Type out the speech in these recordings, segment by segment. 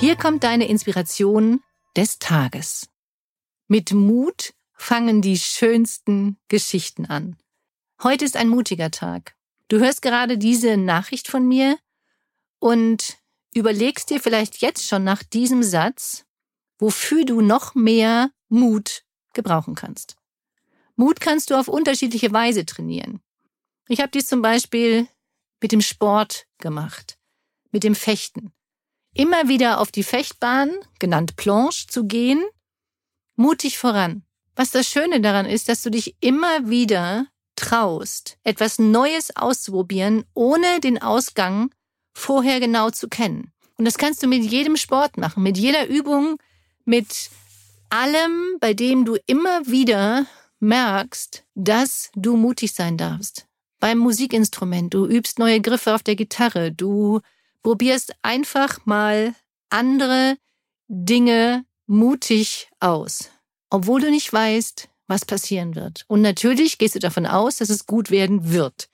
Hier kommt deine Inspiration des Tages. Mit Mut fangen die schönsten Geschichten an. Heute ist ein mutiger Tag. Du hörst gerade diese Nachricht von mir und überlegst dir vielleicht jetzt schon nach diesem Satz, wofür du noch mehr Mut gebrauchen kannst. Mut kannst du auf unterschiedliche Weise trainieren. Ich habe dies zum Beispiel mit dem Sport gemacht, mit dem Fechten immer wieder auf die Fechtbahn, genannt Planche, zu gehen, mutig voran. Was das Schöne daran ist, dass du dich immer wieder traust, etwas Neues auszuprobieren, ohne den Ausgang vorher genau zu kennen. Und das kannst du mit jedem Sport machen, mit jeder Übung, mit allem, bei dem du immer wieder merkst, dass du mutig sein darfst. Beim Musikinstrument, du übst neue Griffe auf der Gitarre, du probierst einfach mal andere Dinge mutig aus, obwohl du nicht weißt, was passieren wird. Und natürlich gehst du davon aus, dass es gut werden wird.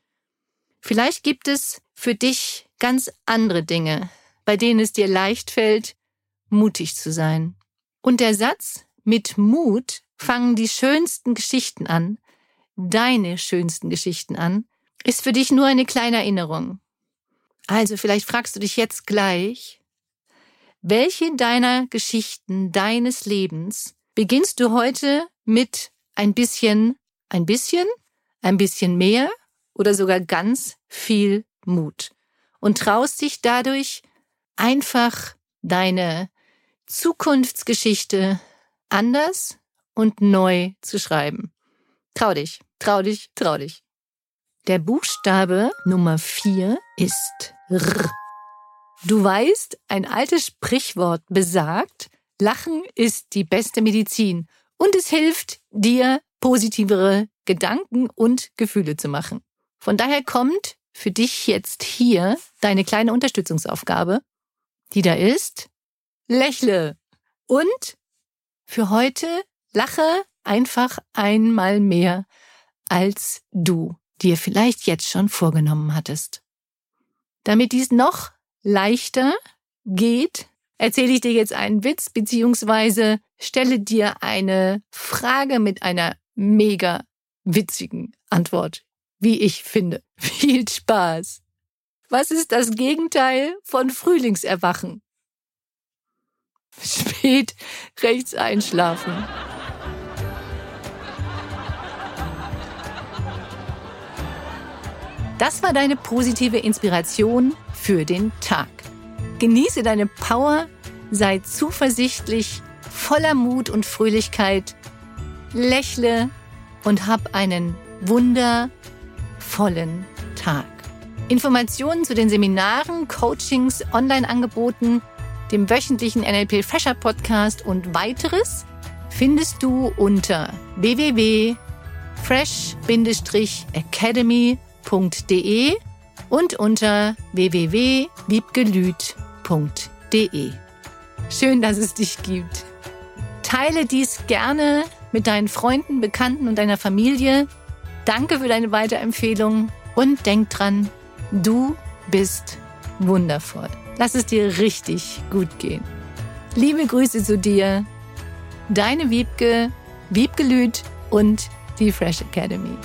Vielleicht gibt es für dich ganz andere Dinge, bei denen es dir leicht fällt, mutig zu sein. Und der Satz, mit Mut fangen die schönsten Geschichten an, deine schönsten Geschichten an, ist für dich nur eine kleine Erinnerung. Also vielleicht fragst du dich jetzt gleich, welche deiner Geschichten deines Lebens beginnst du heute mit ein bisschen, ein bisschen, ein bisschen mehr oder sogar ganz viel Mut und traust dich dadurch einfach deine Zukunftsgeschichte anders und neu zu schreiben. Trau dich, trau dich, trau dich. Der Buchstabe Nummer vier ist R. Du weißt, ein altes Sprichwort besagt, Lachen ist die beste Medizin und es hilft dir, positivere Gedanken und Gefühle zu machen. Von daher kommt für dich jetzt hier deine kleine Unterstützungsaufgabe, die da ist, lächle und für heute lache einfach einmal mehr, als du dir vielleicht jetzt schon vorgenommen hattest. Damit dies noch leichter geht, erzähle ich dir jetzt einen Witz beziehungsweise stelle dir eine Frage mit einer mega witzigen Antwort, wie ich finde. Viel Spaß. Was ist das Gegenteil von Frühlingserwachen? Spät rechts einschlafen. Das war deine positive Inspiration für den Tag. Genieße deine Power, sei zuversichtlich, voller Mut und Fröhlichkeit, lächle und hab einen wundervollen Tag. Informationen zu den Seminaren, Coachings, Online-Angeboten, dem wöchentlichen NLP Fresher Podcast und weiteres findest du unter www.fresh-academy.de und unter www.wiebgelüt.de. Schön, dass es dich gibt. Teile dies gerne mit deinen Freunden, Bekannten und deiner Familie. Danke für deine Weiterempfehlung und denk dran, du bist wundervoll. Lass es dir richtig gut gehen. Liebe Grüße zu dir, deine Wiebke, Wiebgelüt und die Fresh Academy.